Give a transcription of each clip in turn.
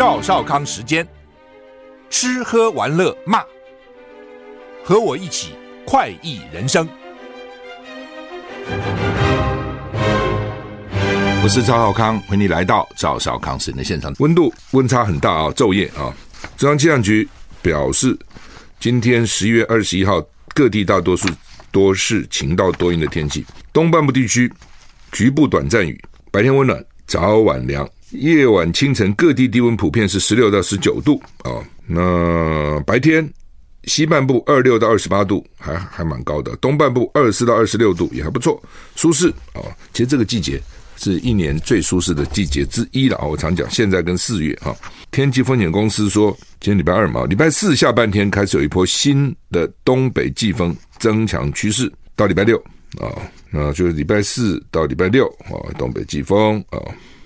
赵少康时间，吃喝玩乐骂，和我一起快意人生。我是赵少康，欢迎你来到赵少康时间的现场。温度温差很大啊，昼夜啊。中央气象局表示，今天十一月二十一号，各地大多数多是晴到多云的天气，东半部地区局部短暂雨，白天温暖，早晚凉。夜晚、清晨各地低温普遍是十六到十九度啊、哦。那白天西半部二六到二十八度，还还蛮高的。东半部二十四到二十六度也还不错，舒适啊、哦。其实这个季节是一年最舒适的季节之一了啊。我常讲，现在跟四月啊、天气风险公司说，今天礼拜二嘛，礼拜四下半天开始有一波新的东北季风增强趋势，到礼拜六啊、那就是礼拜四到礼拜六啊、东北季风啊。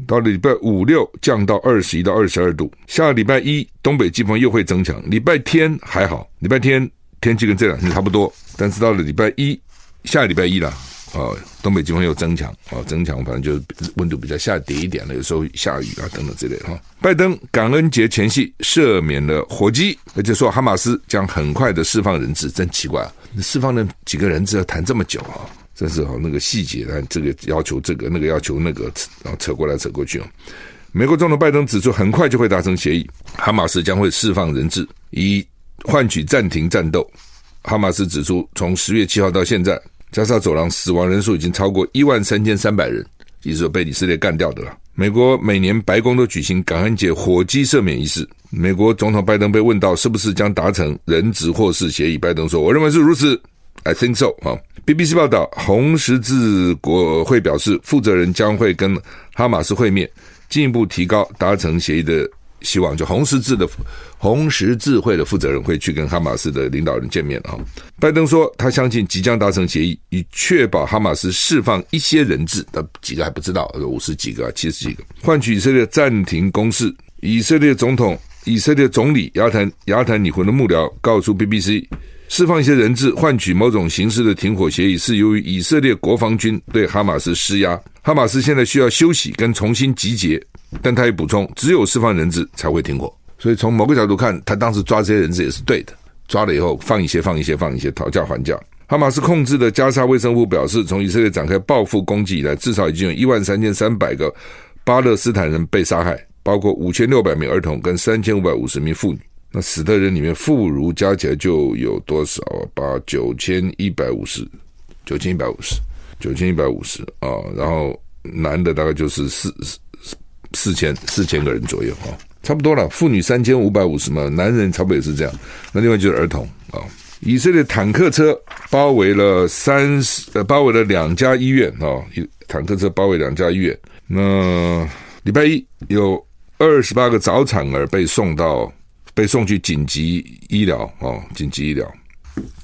到礼拜五六降到二十一到二十二度，下礼拜一东北季风又会增强。礼拜天还好，礼拜天天气跟这两天差不多，但是到了礼拜一下礼拜一了，哦，东北季风又增强，哦，增强，反正就是温度比较下跌一点了，有时候下雨啊等等之类的哈。拜登感恩节前夕赦免了火鸡，而且说哈马斯将很快的释放人质，真奇怪，释放了几个人质要谈这么久啊？这是哈那个细节，啊这个要求这个，那个要求那个，然后扯过来扯过去哦。美国总统拜登指出，很快就会达成协议，哈马斯将会释放人质，以换取暂停战斗。哈马斯指出，从十月七号到现在，加沙走廊死亡人数已经超过一万三千三百人，也就是说被以色列干掉的了。美国每年白宫都举行感恩节火鸡赦免仪式。美国总统拜登被问到是不是将达成人质获释协议，拜登说：“我认为是如此。” I think so 啊。BBC 报道，红十字国会表示，负责人将会跟哈马斯会面，进一步提高达成协议的希望。就红十字的红十字会的负责人会去跟哈马斯的领导人见面啊。拜登说，他相信即将达成协议，以确保哈马斯释放一些人质，那几个还不知道，五十几个、七十几个，换取以色列暂停攻势。以色列总统、以色列总理亚坦亚坦尼胡的幕僚告诉 BBC。释放一些人质，换取某种形式的停火协议，是由于以色列国防军对哈马斯施压。哈马斯现在需要休息跟重新集结，但他也补充，只有释放人质才会停火。所以从某个角度看，他当时抓这些人质也是对的。抓了以后，放一些，放一些，放一些，讨价还价。哈马斯控制的加沙卫生部表示，从以色列展开报复攻击以来，至少已经有一万三千三百个巴勒斯坦人被杀害，包括五千六百名儿童跟三千五百五十名妇女。那死的人里面，妇孺加起来就有多少？八九千一百五十，九千一百五十，九千一百五十啊！然后男的大概就是四四千四千个人左右啊，差不多了。妇女三千五百五十嘛，男人差不多也是这样。那另外就是儿童啊。以色列坦克车包围了三十呃，包围了两家医院啊，坦克车包围两家医院。那礼拜一有二十八个早产儿被送到。被送去紧急医疗哦，紧急医疗。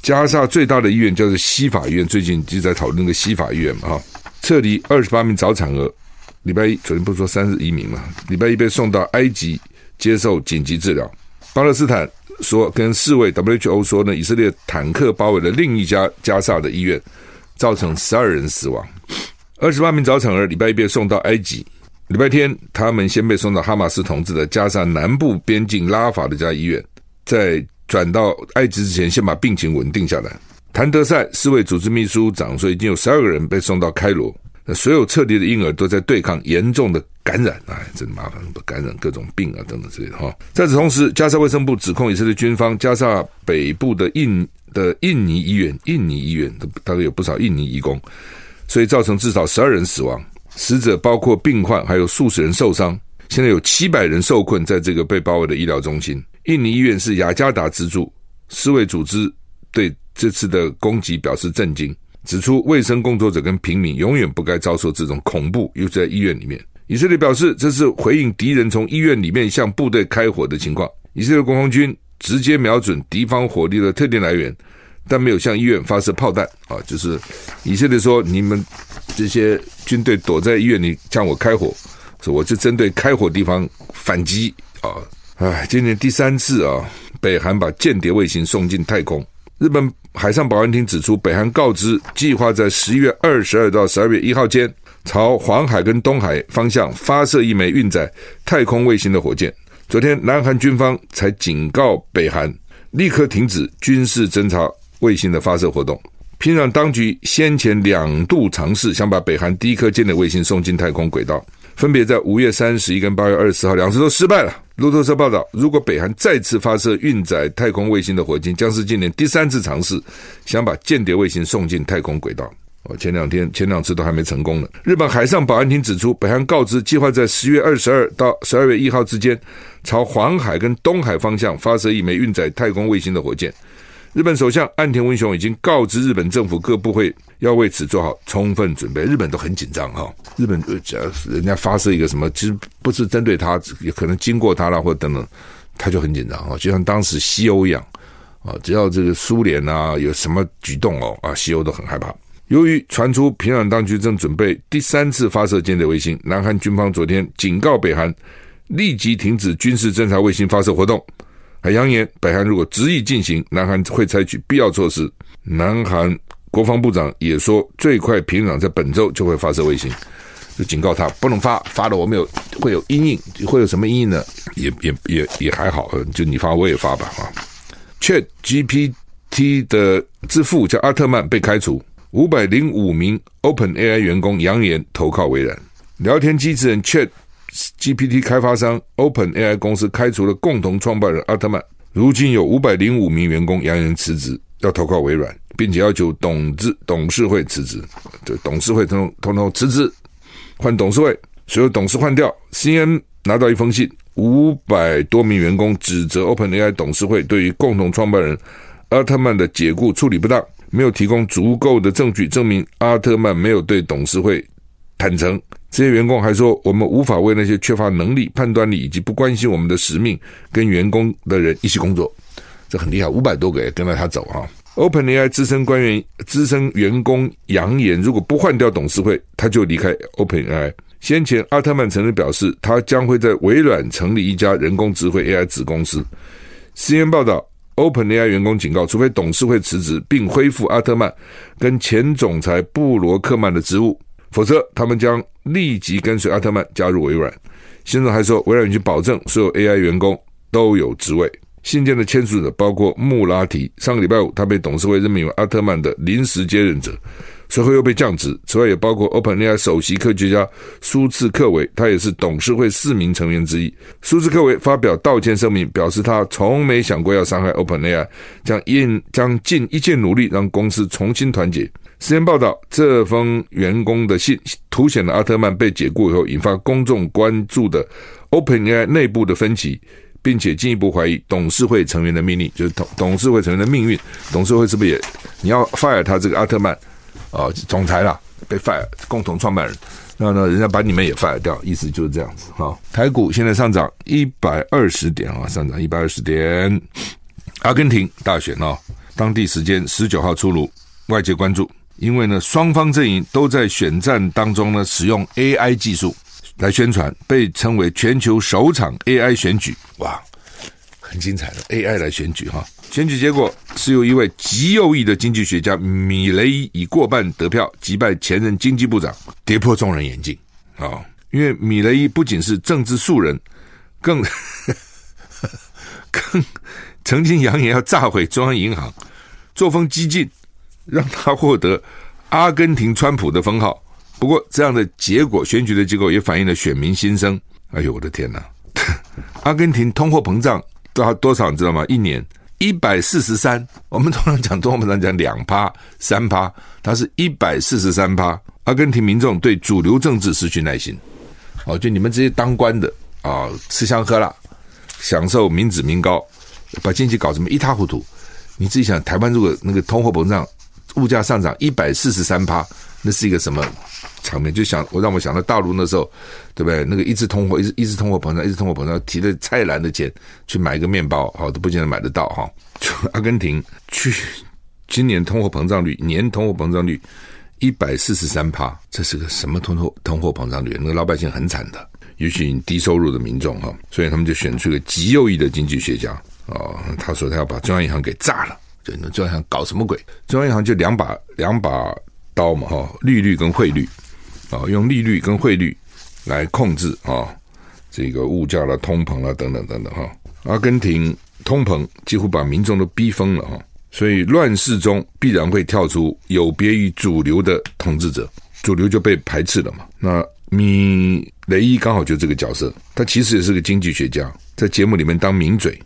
加沙最大的医院叫做西法医院，最近就在讨论那个西法医院嘛哈，撤离二十八名早产儿。礼拜一昨天不是说三十一名嘛？礼拜一被送到埃及接受紧急治疗。巴勒斯坦说跟世卫 WHO 说呢，以色列坦克包围了另一家加沙的医院，造成十二人死亡。二十八名早产儿礼拜一被送到埃及。礼拜天，他们先被送到哈马斯统治的加沙南部边境拉法的家医院，在转到埃及之前，先把病情稳定下来。谭德赛世卫组织秘书长说，已经有十二个人被送到开罗。那所有撤离的婴儿都在对抗严重的感染，哎，真麻烦，感染各种病啊等等之类的哈。在此同时，加沙卫生部指控以色列军方，加沙北部的印的印尼医院，印尼医院大概有不少印尼移工。所以造成至少十二人死亡，死者包括病患，还有数十人受伤。现在有七百人受困在这个被包围的医疗中心。印尼医院是雅加达支柱，世卫组织对这次的攻击表示震惊，指出卫生工作者跟平民永远不该遭受这种恐怖，又在医院里面。以色列表示，这是回应敌人从医院里面向部队开火的情况。以色列国防军直接瞄准敌方火力的特定来源，但没有向医院发射炮弹。啊，就是以色列说，你们这些军队躲在医院里向我开火，说我就针对开火地方反击。啊，哎，今年第三次啊，北韩把间谍卫星送进太空。日本海上保安厅指出，北韩告知计划在十一月二十二到十二月一号间。朝黄海跟东海方向发射一枚运载太空卫星的火箭。昨天，南韩军方才警告北韩立刻停止军事侦察卫星的发射活动。平壤当局先前两度尝试想把北韩第一颗间谍卫星送进太空轨道，分别在五月三十一跟八月二十号，两次都失败了。路透社报道，如果北韩再次发射运载太空卫星的火箭，将是今年第三次尝试想把间谍卫星送进太空轨道。哦，前两天前两次都还没成功呢。日本海上保安厅指出，北韩告知计划在十月二十二到十二月一号之间，朝黄海跟东海方向发射一枚运载太空卫星的火箭。日本首相岸田文雄已经告知日本政府各部会要为此做好充分准备。日本都很紧张哈，日本假如人家发射一个什么，其实不是针对他，也可能经过他了或者等等，他就很紧张哈，就像当时西欧一样啊，只要这个苏联啊有什么举动哦啊，西欧都很害怕。由于传出平壤当局正准备第三次发射间谍卫星，南韩军方昨天警告北韩立即停止军事侦察卫星发射活动，还扬言北韩如果执意进行，南韩会采取必要措施。南韩国防部长也说，最快平壤在本周就会发射卫星，就警告他不能发，发了我们有会有阴影，会有什么阴影呢？也也也也还好，就你发我也发吧啊。Chat GPT 的之父叫阿特曼被开除。五百零五名 OpenAI 员工扬言投靠微软。聊天机器人 Chat GPT 开发商 OpenAI 公司开除了共同创办人阿特曼。如今有五百零五名员工扬言辞职，要投靠微软，并且要求董事董事会辞职。这董事会通通通辞职，换董事会，所有董事换掉。CNN 拿到一封信，五百多名员工指责 OpenAI 董事会对于共同创办人阿特曼的解雇处理不当。没有提供足够的证据证明阿特曼没有对董事会坦诚。这些员工还说：“我们无法为那些缺乏能力、判断力以及不关心我们的使命跟员工的人一起工作。”这很厉害，五百多个也跟着他走啊。OpenAI 资深官员、资深员工扬言，如果不换掉董事会，他就离开 OpenAI。先前阿特曼曾经表示，他将会在微软成立一家人工智慧 AI 子公司。cn 报道。OpenAI 员工警告，除非董事会辞职并恢复阿特曼跟前总裁布罗克曼的职务，否则他们将立即跟随阿特曼加入微软。信中还说，微软已经保证所有 AI 员工都有职位。信件的签署者包括穆拉提，上个礼拜五他被董事会任命为阿特曼的临时接任者。随后又被降职，此外也包括 OpenAI 首席科学家苏茨克维，他也是董事会四名成员之一。苏茨克维发表道歉声明，表示他从没想过要伤害 OpenAI，将尽将尽一切努力让公司重新团结。时间报道，这封员工的信凸显了阿特曼被解雇以后引发公众关注的 OpenAI 内部的分歧，并且进一步怀疑董事会成员的命令，就是董董事会成员的命运。董事会是不是也你要 fire 他这个阿特曼？啊，总裁啦，被 fire，共同创办人，那那，人家把你们也 fire 掉，意思就是这样子哈。台股现在上涨一百二十点啊，上涨一百二十点。阿根廷大选啊，当地时间十九号出炉，外界关注，因为呢，双方阵营都在选战当中呢，使用 AI 技术来宣传，被称为全球首场 AI 选举，哇，很精彩的 AI 来选举哈。选举结果是由一位极右翼的经济学家米雷伊以过半得票击败前任经济部长，跌破众人眼镜啊！因为米雷伊不仅是政治素人，更 更 曾经扬言要炸毁中央银行，作风激进，让他获得阿根廷川普的封号。不过，这样的结果，选举的结果也反映了选民心声。哎呦，我的天哪！阿根廷通货膨胀到多少，你知道吗？一年。一百四十三，我们通常讲通货膨胀讲两趴三趴，它是一百四十三趴。阿根廷民众对主流政治失去耐心。哦，就你们这些当官的啊，吃香喝辣，享受民脂民膏，把经济搞什么一塌糊涂。你自己想，台湾如果那个通货膨胀、物价上涨一百四十三趴，那是一个什么场面？就想我让我想到大陆那时候，对不对？那个一直通货，一直一直通货膨胀，一直通货膨胀，提着菜篮的钱去买一个面包，好都不见得买得到哈。就阿根廷去今年通货膨胀率，年通货膨胀率一百四十三趴，这是个什么通货通货膨胀率？那个老百姓很惨的，尤其低收入的民众哈，所以他们就选出一个极右翼的经济学家。哦，他说他要把中央银行给炸了，那中央银行搞什么鬼？中央银行就两把两把刀嘛，哈，利率跟汇率，啊，用利率跟汇率来控制啊，这个物价啦、通膨啦等等等等哈。阿根廷通膨几乎把民众都逼疯了哈，所以乱世中必然会跳出有别于主流的统治者，主流就被排斥了嘛。那米雷伊刚好就这个角色，他其实也是个经济学家，在节目里面当名嘴。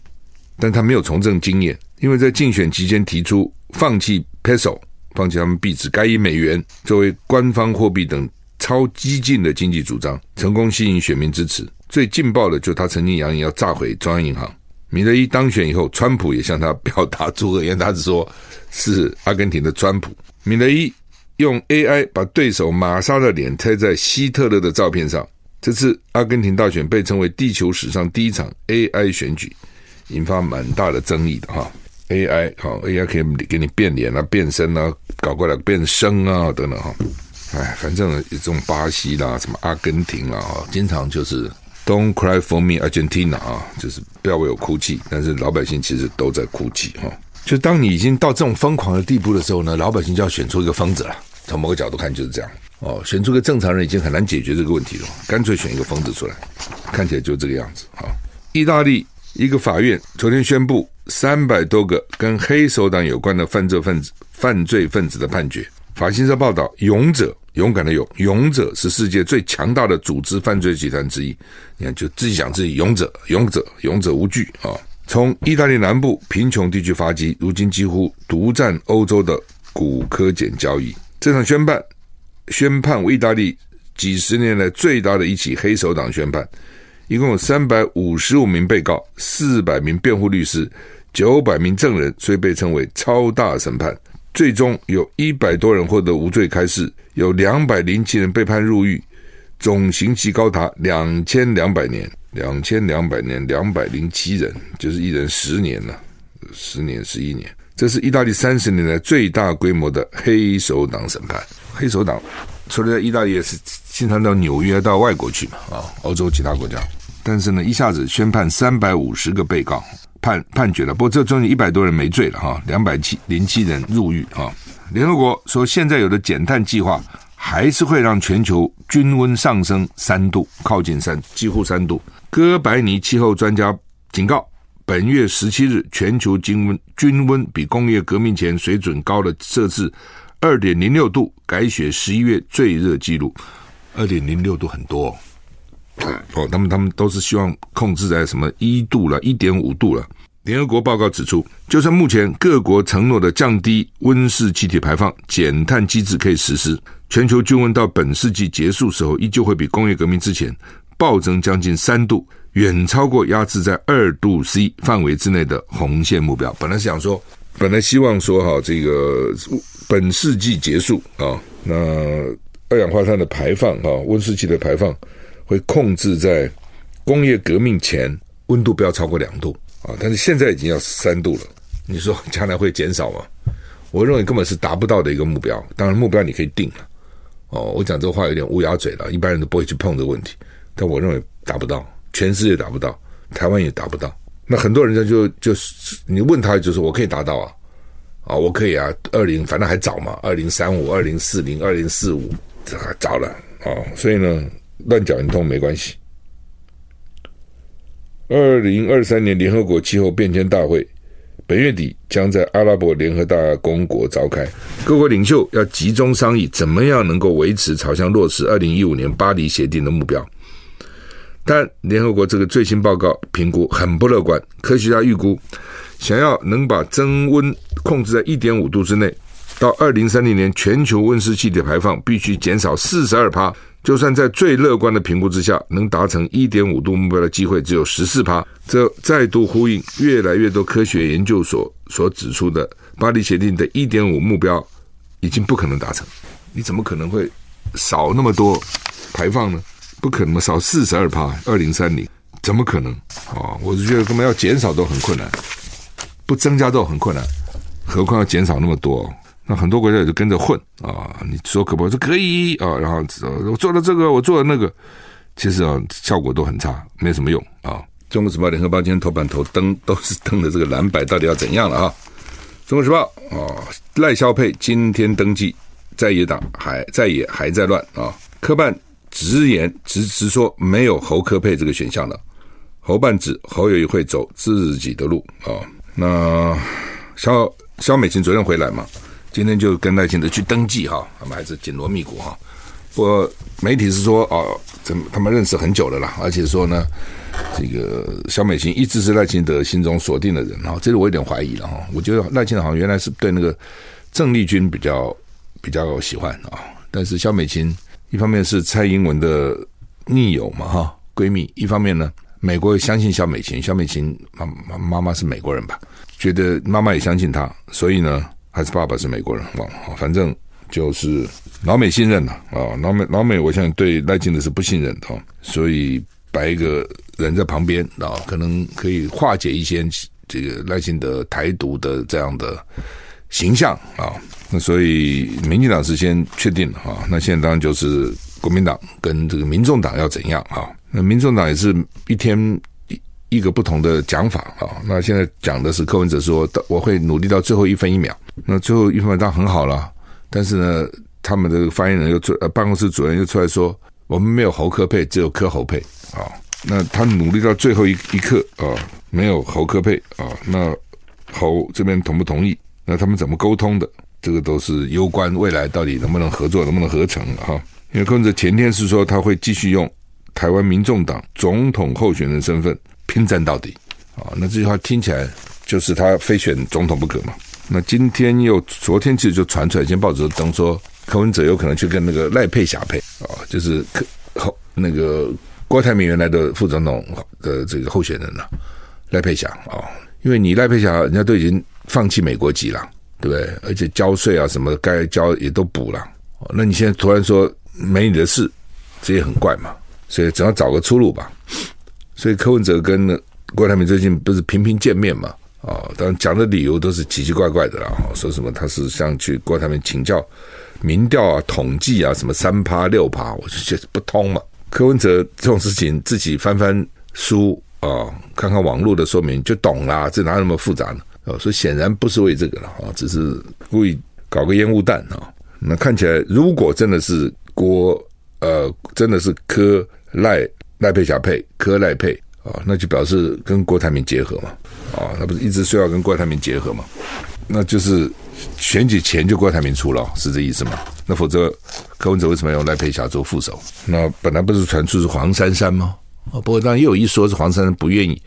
但他没有从政经验，因为在竞选期间提出放弃 peso，放弃他们币值，改以美元作为官方货币等超激进的经济主张，成功吸引选民支持。最劲爆的就是他曾经扬言要炸毁中央银行。米勒伊当选以后，川普也向他表达祝贺，因为他是说是阿根廷的川普。米勒伊用 AI 把对手玛莎的脸贴在希特勒的照片上。这次阿根廷大选被称为地球史上第一场 AI 选举。引发蛮大的争议的哈，AI 好，AI 可以给你变脸啊、变身啊、搞过来变声啊等等哈，哎，反正这种巴西啦、什么阿根廷啦哈，经常就是 Don't cry for me Argentina 啊，就是不要为我哭泣，但是老百姓其实都在哭泣哈。就当你已经到这种疯狂的地步的时候呢，老百姓就要选出一个疯子了。从某个角度看就是这样哦，选出个正常人已经很难解决这个问题了，干脆选一个疯子出来，看起来就这个样子哈。意大利。一个法院昨天宣布，三百多个跟黑手党有关的犯罪分子、犯罪分子的判决。法新社报道，勇者勇敢的勇，勇者是世界最强大的组织犯罪集团之一。你看，就自己讲自己勇者，勇者，勇者无惧啊！从意大利南部贫穷地区发迹，如今几乎独占欧洲的古科碱交易。这场宣判宣判为意大利几十年来最大的一起黑手党宣判。一共有三百五十五名被告，四百名辩护律师，九百名证人，所以被称为超大审判。最终有一百多人获得无罪开释，有两百零七人被判入狱，总刑期高达两千两百年。两千两百年，两百零七人，就是一人十年了，十年十一年。这是意大利三十年来最大规模的黑手党审判。黑手党除了在意大利也是。经常到纽约到外国去嘛，啊，欧洲其他国家，但是呢，一下子宣判三百五十个被告判判决了，不过这中间一百多人没罪了哈，两百七零七人入狱啊。联合国说，现在有的减碳计划还是会让全球均温上升三度，靠近三，几乎三度。哥白尼气候专家警告，本月十七日全球均温均温比工业革命前水准高了摄氏二点零六度，改写十一月最热记录。二点零六度很多哦，哦，他们他们都是希望控制在什么一度了，一点五度了。联合国报告指出，就算目前各国承诺的降低温室气体排放减碳机制可以实施，全球均温到本世纪结束时候，依旧会比工业革命之前暴增将近三度，远超过压制在二度 C 范围之内的红线目标。本来想说，本来希望说哈，这个本世纪结束啊，那。二氧化碳的排放，哈，温室气的排放会控制在工业革命前温度不要超过两度啊，但是现在已经要三度了。你说将来会减少吗？我认为根本是达不到的一个目标。当然，目标你可以定了。哦，我讲这话有点乌鸦嘴了，一般人都不会去碰这个问题。但我认为达不到，全世界达不到，台湾也达不到。那很多人家就就是你问他，就是我可以达到啊，啊，我可以啊，二零反正还早嘛，二零三五、二零四零、二零四五。这还早了啊、所以呢，乱讲一通没关系。二零二三年联合国气候变迁大会本月底将在阿拉伯联合大公国召开，各国领袖要集中商议怎么样能够维持朝向落实二零一五年巴黎协定的目标。但联合国这个最新报告评估很不乐观，科学家预估，想要能把增温控制在一点五度之内。到二零三零年，全球温室气体排放必须减少四十二趴。就算在最乐观的评估之下，能达成一点五度目标的机会只有十四趴。这再度呼应越来越多科学研究所所指出的，巴黎协定的一点五目标已经不可能达成。你怎么可能会少那么多排放呢？不可能少四十二趴，二零三零怎么可能啊？我是觉得根本要减少都很困难，不增加都很困难，何况要减少那么多。那很多国家也就跟着混啊！你说可不可以？说可以啊！然后我做了这个，我做了那个，其实啊，效果都很差，没什么用啊！中国时报、联合报今天头版头登都是登的这个蓝白到底要怎样了啊？中国时报啊，赖萧佩今天登记，在野党还在野还在乱啊！科办直言直直说没有侯科配这个选项了，侯半子侯友宜会走自己的路啊！那肖肖美琴昨天回来嘛？今天就跟赖清德去登记哈，他们还是紧锣密鼓哈。不过媒体是说哦，怎么他们认识很久了啦，而且说呢，这个肖美琴一直是赖清德心中锁定的人哈，这是我有点怀疑了哈。我觉得赖清德好像原来是对那个郑丽君比较比较喜欢啊，但是肖美琴一方面是蔡英文的密友嘛哈，闺蜜，一方面呢，美国也相信小美琴，小美琴妈妈妈妈是美国人吧，觉得妈妈也相信她，所以呢。还是爸爸是美国人，反正就是老美信任了啊，老美老美，我想对赖清德是不信任的，所以摆一个人在旁边啊，可能可以化解一些这个赖清德台独的这样的形象啊。那所以民进党是先确定了啊，那现在当然就是国民党跟这个民众党要怎样啊？那民众党也是一天。一一个不同的讲法啊，那现在讲的是柯文哲说，我会努力到最后一分一秒。那最后一分当然很好了，但是呢，他们的发言人又出，呃，办公室主任又出来说，我们没有侯科配，只有柯侯配啊。那他努力到最后一一刻啊，没有侯科配啊，那侯这边同不同意？那他们怎么沟通的？这个都是攸关未来到底能不能合作，能不能合成哈？因为柯文哲前天是说他会继续用台湾民众党总统候选人身份。拼战到底啊！那这句话听起来就是他非选总统不可嘛。那今天又昨天其实就传出来，今天报纸登说柯文哲有可能去跟那个赖佩霞配啊，就是柯后那个郭台铭原来的副总统的这个候选人了，赖佩霞啊。因为你赖佩霞人家都已经放弃美国籍了，对不对？而且交税啊什么该交也都补了。那你现在突然说没你的事，这也很怪嘛。所以总要找个出路吧。所以柯文哲跟郭台铭最近不是频频见面嘛？啊，当然讲的理由都是奇奇怪怪的啦。说什么他是想去郭台铭请教民调啊、统计啊，什么三趴六趴，我就觉得不通嘛。柯文哲这种事情自己翻翻书啊，看看网络的说明就懂啦，这哪有那么复杂呢？哦，所以显然不是为这个了啊，只是故意搞个烟雾弹啊。那看起来，如果真的是郭呃，真的是柯赖。赖佩霞配柯赖配啊，那就表示跟郭台铭结合嘛，啊，那不是一直说要跟郭台铭结合嘛？那就是选举前就郭台铭出了，是这意思吗？那否则柯文哲为什么要用赖佩霞做副手？那本来不是传出是黄珊珊吗？啊，不过当然又有一说是黄珊珊不愿意，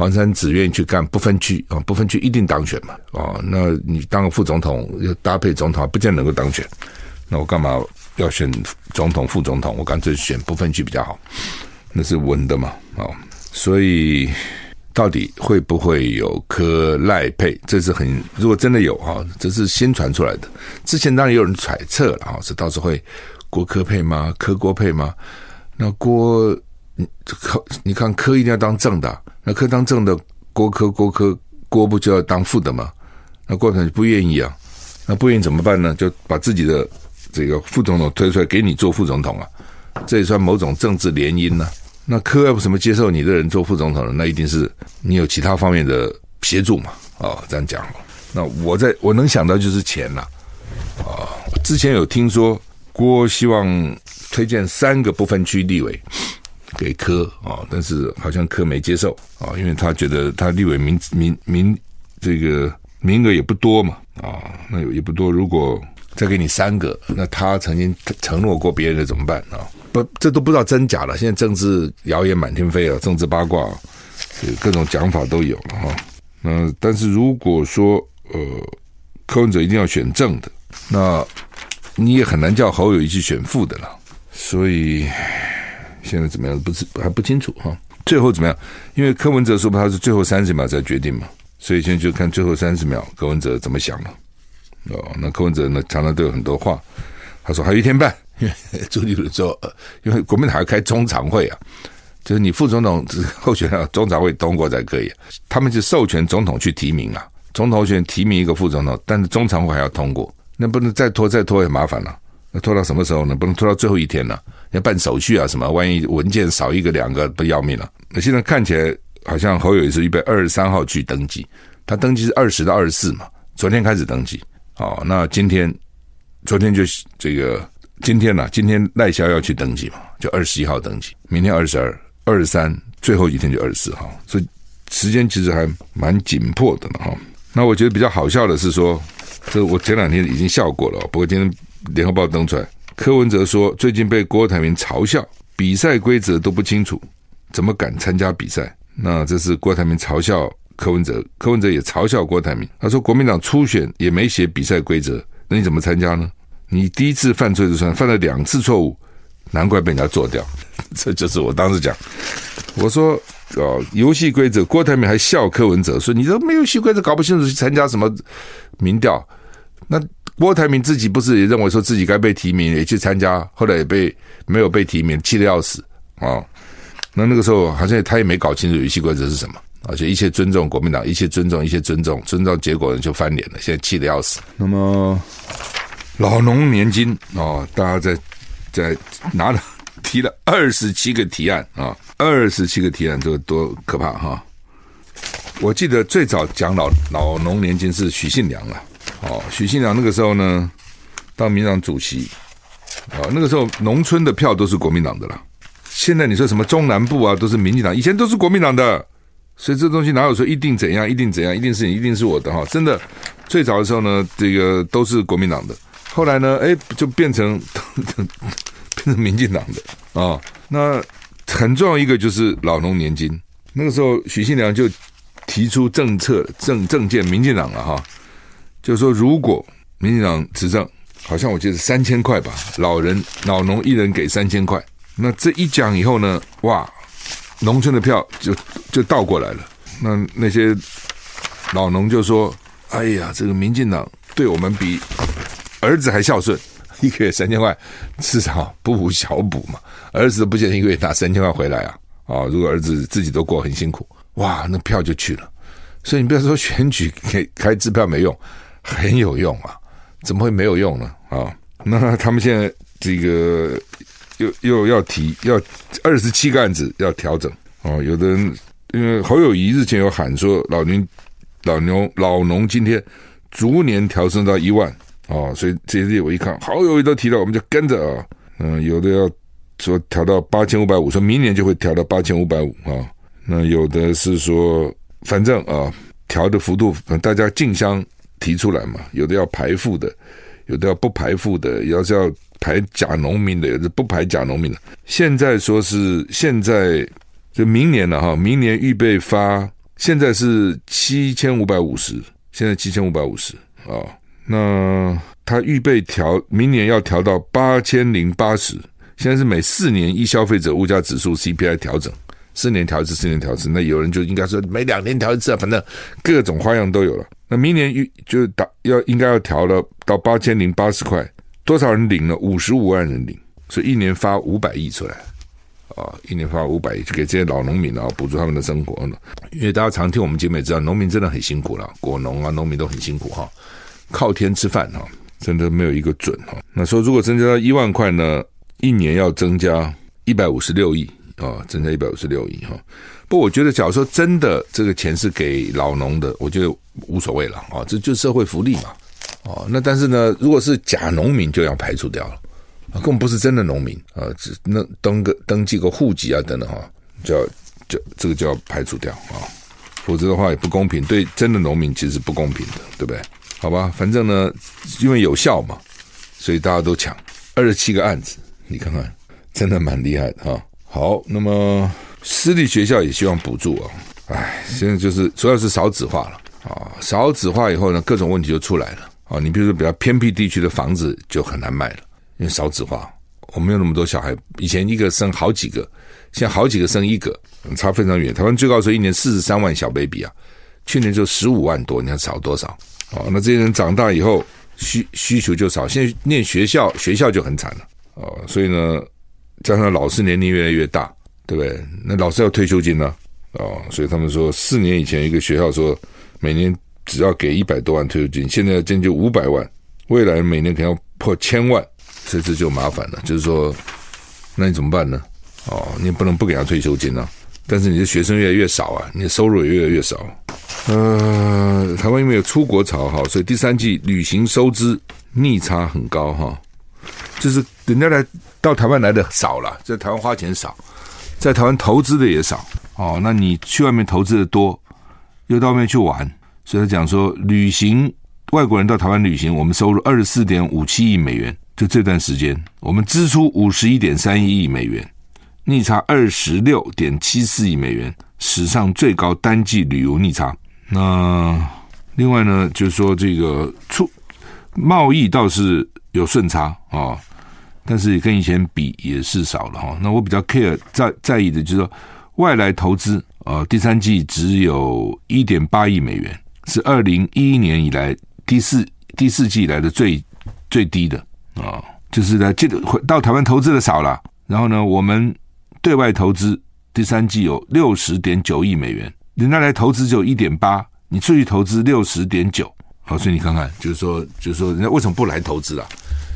黄珊只愿意去干不分区啊，不分区一定当选嘛？啊，那你当个副总统要搭配总统，不见得能够当选，那我干嘛要选总统副总统？我干脆选不分区比较好。那是稳的嘛？哦，所以到底会不会有柯赖配？这是很，如果真的有哈，这是新传出来的。之前当然有人揣测了啊，是到时候会郭柯配吗？柯郭配吗？那郭，你柯，你看科一定要当正的，那科当正的，郭科郭科郭不就要当副的吗？那郭台不愿意啊，那不愿意怎么办呢？就把自己的这个副总统推出来给你做副总统啊，这也算某种政治联姻呢。那科要不怎么接受你的人做副总统呢？那一定是你有其他方面的协助嘛？啊，这样讲。那我在我能想到就是钱了。啊，之前有听说郭希望推荐三个不分区立委给柯啊，但是好像柯没接受啊，因为他觉得他立委名名名这个名额也不多嘛。啊，那也不多，如果再给你三个，那他曾经承诺过别人的怎么办啊？不，这都不知道真假了。现在政治谣言满天飞啊，政治八卦，各种讲法都有了哈。那但是如果说呃，柯文哲一定要选正的那你也很难叫侯友宜去选副的了。所以现在怎么样？不是还不清楚哈。最后怎么样？因为柯文哲说他是最后三十秒才决定嘛，所以现在就看最后三十秒柯文哲怎么想了。哦，那柯文哲呢，常常都有很多话。他说还有一天半，因 为朱立伦说，因为国民党要开中常会啊，就是你副总统 候选人中常会通过才可以。他们是授权总统去提名啊，总统选提名一个副总统，但是中常会还要通过，那不能再拖再拖也麻烦了。那拖到什么时候呢？不能拖到最后一天了，要办手续啊什么，万一文件少一个两个不要命了。那现在看起来好像侯友宜是预备二十三号去登记，他登记是二十到二十四嘛，昨天开始登记。哦，那今天、昨天就这个今天呢、今天赖萧要去登记嘛，就二十一号登记，明天二十二、二十三，最后一天就二十四号，所以时间其实还蛮紧迫的哈。那我觉得比较好笑的是说，这我前两天已经笑过了，不过今天。联合报登出来，柯文哲说最近被郭台铭嘲笑，比赛规则都不清楚，怎么敢参加比赛？那这是郭台铭嘲笑柯文哲，柯文哲也嘲笑郭台铭。他说国民党初选也没写比赛规则，那你怎么参加呢？你第一次犯错就算，犯了两次错误，难怪被人家做掉。这就是我当时讲，我说哦，游戏规则，郭台铭还笑柯文哲说你这没有游戏规则搞不清楚去参加什么民调，那。郭台铭自己不是也认为说自己该被提名，也去参加，后来也被没有被提名，气得要死啊、那那个时候好像他也没搞清楚游戏规则是什么，而且一切尊重国民党，一切尊重，一切尊重，尊重结果人就翻脸了，现在气得要死。那么老农年金哦，大家在在拿了提了二十七个提案啊，二十七个提案，这个多可怕哈、我记得最早讲老老农年金是许信良了。哦，许信良那个时候呢，当民党主席，啊，那个时候农村的票都是国民党的了。现在你说什么中南部啊，都是民进党，以前都是国民党的，所以这东西哪有说一定怎样，一定怎样，一定是你，一定是我的哈？真的，最早的时候呢，这个都是国民党的，后来呢，哎，就变成 变成民进党的啊。那很重要一个就是老农年金，那个时候许信良就提出政策政政见，民进党了哈。就是说，如果民进党执政，好像我记得三千块吧，老人老农一人给三千块。那这一讲以后呢，哇，农村的票就就倒过来了。那那些老农就说：“哎呀，这个民进党对我们比儿子还孝顺，一个月三千块，至少不无小补嘛。儿子不见得一个月拿三千块回来啊。啊，如果儿子自己都过很辛苦，哇，那票就去了。所以你不要说选举开开支票没用。”很有用啊，怎么会没有用呢？啊，那他们现在这个又又要提要二十七个案子要调整哦。有的人因为侯友谊日前有喊说老农老牛老农今天逐年调升到一万哦，所以这些我一看侯友宜都提到，我们就跟着啊。嗯，有的要说调到八千五百五，说明年就会调到八千五百五啊。那有的是说反正啊调的幅度，大家竞相。提出来嘛，有的要排富的，有的要不排富的，要是要排假农民的，有的不排假农民的。现在说是现在就明年了哈，明年预备发，现在是七千五百五十，现在七千五百五十啊。那他预备调，明年要调到八千零八十。现在是每四年一消费者物价指数 CPI 调整，四年调一次，四年调一次。那有人就应该说每两年调一次啊，反正各种花样都有了。那明年预就打要应该要调了到八千零八十块，多少人领了？五十五万人领，所以一年发五百亿出来，啊，一年发五百亿，就给这些老农民啊，补助他们的生活。因为大家常听我们节目也知道，农民真的很辛苦了，果农啊，农民都很辛苦哈，靠天吃饭哈，真的没有一个准哈。那说如果增加到一万块呢，一年要增加一百五十六亿啊，增加一百五十六亿哈。不，我觉得，假如说真的这个钱是给老农的，我觉得无所谓了啊，这就是社会福利嘛，哦，那但是呢，如果是假农民，就要排除掉了，啊，更不是真的农民啊，只那登个登记个户籍啊等等哈，就要就这个就要排除掉啊，否则的话也不公平，对真的农民其实不公平的，对不对？好吧，反正呢，因为有效嘛，所以大家都抢二十七个案子，你看看，真的蛮厉害的哈。好，那么。私立学校也希望补助啊，唉，现在就是主要是少子化了啊，少子化以后呢，各种问题就出来了啊，你比如说比较偏僻地区的房子就很难卖了，因为少子化，我没有那么多小孩，以前一个生好几个，现在好几个生一个，差非常远。台湾最高时候一年四十三万小 baby 啊，去年就十五万多，你看少多少？哦，那这些人长大以后需需求就少，现在念学校学校就很惨了哦，所以呢，加上老师年龄越来越大，对不对？那老师要退休金呢？哦，所以他们说四年以前一个学校说每年。只要给一百多万退休金，现在要将近五百万，未来每年可能要破千万，所以这就麻烦了。就是说，那你怎么办呢？哦，你也不能不给他退休金啊。但是你的学生越来越少啊，你的收入也越来越少。呃，台湾因为有出国潮哈，所以第三季旅行收支逆差很高哈。就是人家来到台湾来的少了，在台湾花钱少，在台湾投资的也少哦。那你去外面投资的多，又到外面去玩。所以他讲说，旅行外国人到台湾旅行，我们收入二十四点五七亿美元，就这段时间，我们支出五十一点三一亿美元，逆差二十六点七四亿美元，史上最高单季旅游逆差。那另外呢，就是说这个出贸易倒是有顺差啊、哦，但是跟以前比也是少了哈、那我比较 care 在在意的就是说外来投资啊、第三季只有一点八亿美元。是二零一一年以来第四第四季以来的最最低的啊，就是来这个回到台湾投资的少了，然后呢，我们对外投资第三季有六十点九亿美元，人家来投资只有一点八，你出去投资六十点九，好，所以你看看，就是说，就是说，人家为什么不来投资啊？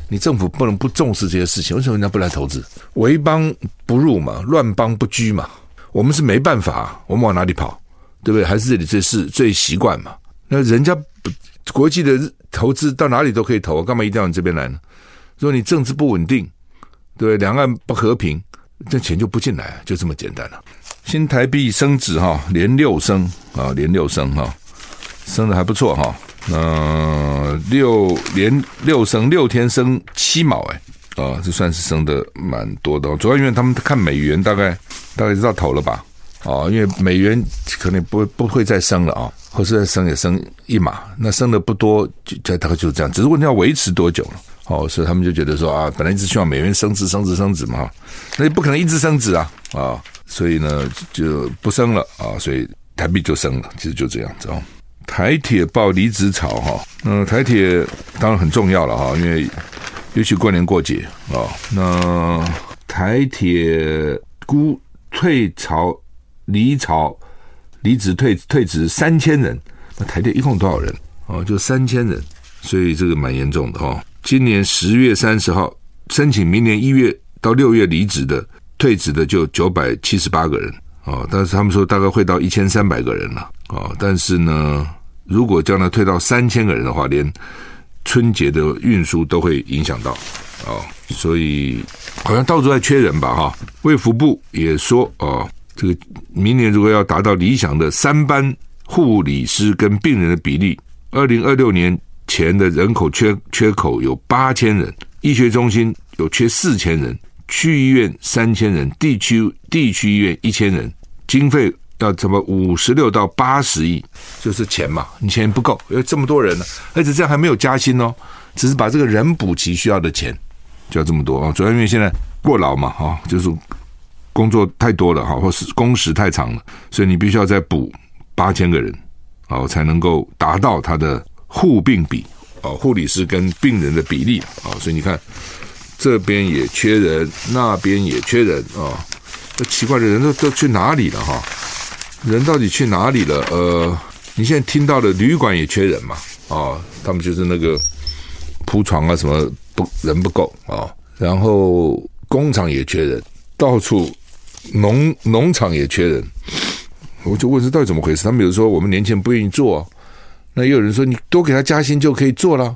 你政府不能不重视这些事情，为什么人家不来投资？为邦不入嘛，乱邦不居嘛，我们是没办法，我们往哪里跑？对不对？还是这里最是最习惯嘛？那人家国际的投资到哪里都可以投，干嘛一定要你这边来呢？如果你政治不稳定，对对？两岸不和平，这钱就不进来，就这么简单了。新台币升值哈，连六升啊，连六升哈，升的还不错哈。那六连六升，六天升七毛哎，啊，这算是升的蛮多的。主要因为他们看美元，大概大概知道头了吧？哦，因为美元可能不不会再升了啊，或是再升也升一码，那升的不多，就大概就是这样。只是问题要维持多久了？哦，所以他们就觉得说啊，本来一直希望美元升值、升值、升值嘛，那也不可能一直升值啊啊，所以呢就不升了啊，所以台币就升了，其实就这样子哦。台铁爆离职潮哈，嗯，台铁当然很重要了哈，因为尤其过年过节啊，那台铁估退潮。离潮、离职、退退职三千人，那台铁一共多少人？哦，就三千人，所以这个蛮严重的哈、今年十月三十号申请明年一月到六月离职的、退职的就九百七十八个人哦，但是他们说大概会到一千三百个人了哦。但是呢，如果将来退到三千个人的话，连春节的运输都会影响到哦，所以好像到处在缺人吧哈。卫福部也说哦。这个明年如果要达到理想的三班护理师跟病人的比例，二零二六年前的人口缺缺口有八千人，医学中心有缺四千人，区医院三千人，地区地区医院一千人，经费要怎么五十六到八十亿，就是钱嘛，你钱不够，有这么多人呢，而且这样还没有加薪哦，只是把这个人补齐需要的钱，就要这么多啊，主要因为现在过劳嘛，哈，就是。工作太多了哈，或是工时太长了，所以你必须要再补八千个人，哦，才能够达到他的护病比哦，护理师跟病人的比例啊，所以你看这边也缺人，那边也缺人啊，这奇怪的人都都去哪里了哈？人到底去哪里了？呃，你现在听到的旅馆也缺人嘛？啊，他们就是那个铺床啊什么不人不够啊，然后工厂也缺人，到处。农农场也缺人，我就问是到底怎么回事？他们比如说我们年轻人不愿意做，那也有人说你多给他加薪就可以做了，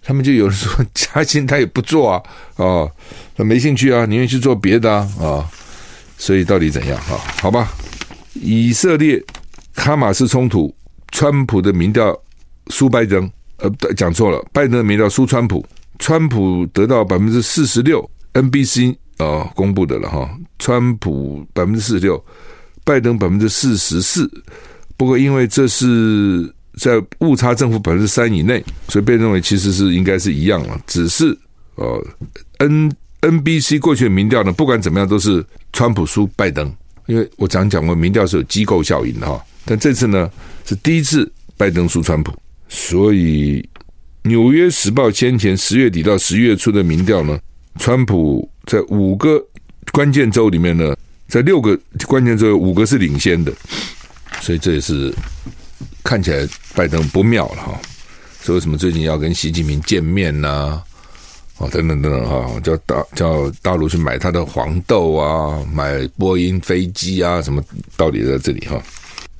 他们就有人说加薪他也不做啊，啊，他没兴趣啊，宁愿去做别的啊，啊，所以到底怎样啊？好吧，以色列哈马斯冲突，川普的民调输拜登，呃，讲错了，拜登的民调输川普，川普得到百分之四十六，NBC。啊、公布的了哈，川普百分之四十六，拜登百分之四十四。不过因为这是在误差正负百分之三以内，所以被认为其实是应该是一样了，只是呃，N NBC 过去的民调呢，不管怎么样都是川普输拜登，因为我常讲过，民调是有机构效应的哈，但这次呢是第一次拜登输川普，所以《纽约时报》先前十月底到十一月初的民调呢，川普在五个关键州里面呢，在六个关键州有五个是领先的，所以这也是看起来拜登不妙了哈。所以为什么最近要跟习近平见面呢？等等等等哈，叫大叫大陆去买他的黄豆啊，买波音飞机啊，什么道理在这里哈。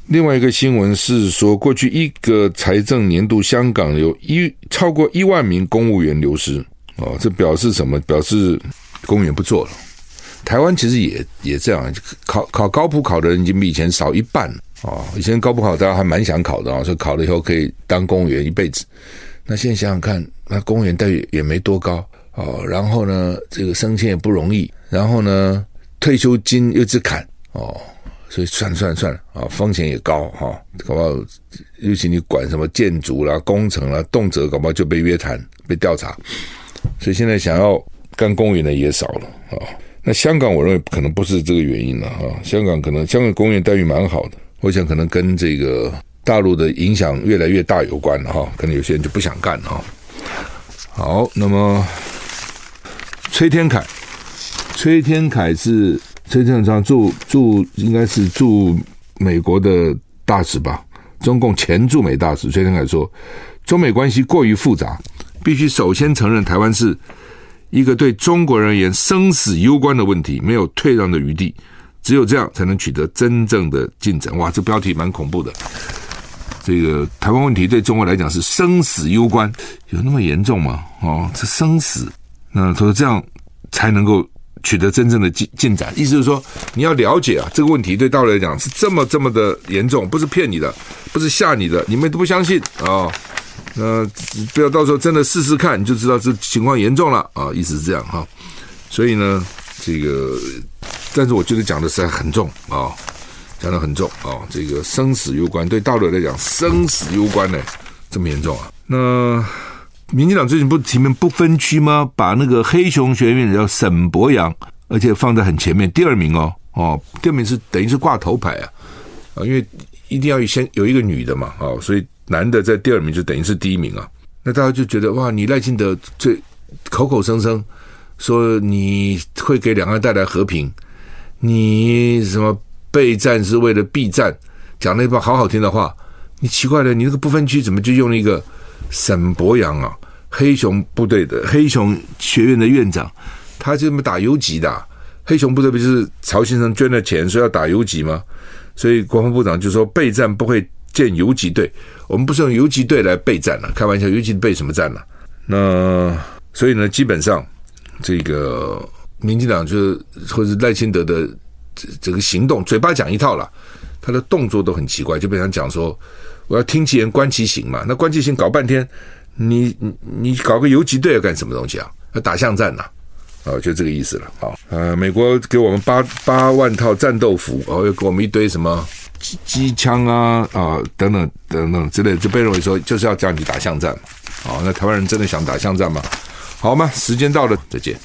另外一个新闻是说，过去一个财政年度，香港有一超过一万名公务员流失哦，这表示什么？表示公务员不做了。台湾其实也也这样，考考高普考的人已经比以前少一半哦。以前高普考大家还蛮想考的啊，说考了以后可以当公务员一辈子。那现在想想看，那公务员待遇也没多高哦，然后呢，这个升迁也不容易，然后呢，退休金又直砍哦。所以算算算啊，风险也高哈，搞不好尤其你管什么建筑啦、工程啦，动辄搞不好就被约谈、被调查。所以现在想要干公务员的也少了啊。那香港我认为可能不是这个原因了哈，香港可能香港公务员待遇蛮好的，我想可能跟这个大陆的影响越来越大有关了哈，可能有些人就不想干了。好，那么崔天凯，崔天凯是。崔天凯驻驻应该是驻美国的大使吧？中共前驻美大使崔天凯说，中美关系过于复杂，必须首先承认台湾是一个对中国而言生死攸关的问题，没有退让的余地，只有这样才能取得真正的进展。哇，这标题蛮恐怖的。这个台湾问题对中国来讲是生死攸关，有那么严重吗？哦，这生死，那他说这样才能够。取得真正的进进展，意思是说，你要了解啊，这个问题对大陆来讲是这么这么的严重，不是骗你的，不是吓你的，你们都不相信啊？那、哦呃、不要到时候真的试试看，你就知道这情况严重了啊！意思是这样哈。所以呢，这个，但是我觉得讲的实在很重啊，讲的很重啊。这个生死攸关，对大陆来讲，生死攸关呢，这么严重啊？那。民进党最近不是提名不分区吗？把那个黑熊学院叫沈博阳，而且放在很前面，第二名哦哦，第二名是等于是挂头牌啊啊，因为一定要先有一个女的嘛啊，所以男的在第二名就等于是第一名啊。那大家就觉得哇，你赖清德最口口声声说你会给两岸带来和平，你什么备战是为了避战，讲了一番好好听的话，你奇怪了，你那个不分区怎么就用了一个？沈伯洋啊，黑熊部队的黑熊学院的院长，他就这么打游击的、黑熊部队不就是曹先生捐了钱，说要打游击吗？所以国防部长就说备战不会建游击队，我们不是用游击队来备战了、开玩笑，游击备什么战呢、那所以呢，基本上这个民进党就是或者赖清德的这这个行动，嘴巴讲一套了，他的动作都很奇怪，就被人讲说。我要听其言观其行嘛，那观其行搞半天，你你你搞个游击队要干什么东西啊？要打巷战呐、啊？哦，就这个意思了。好，呃，美国给我们八八万套战斗服，哦，又给我们一堆什么机机枪啊啊等等等等之类，就被认为说就是要叫你打巷战嘛。好，那台湾人真的想打巷战吗？好吗？时间到了，再见。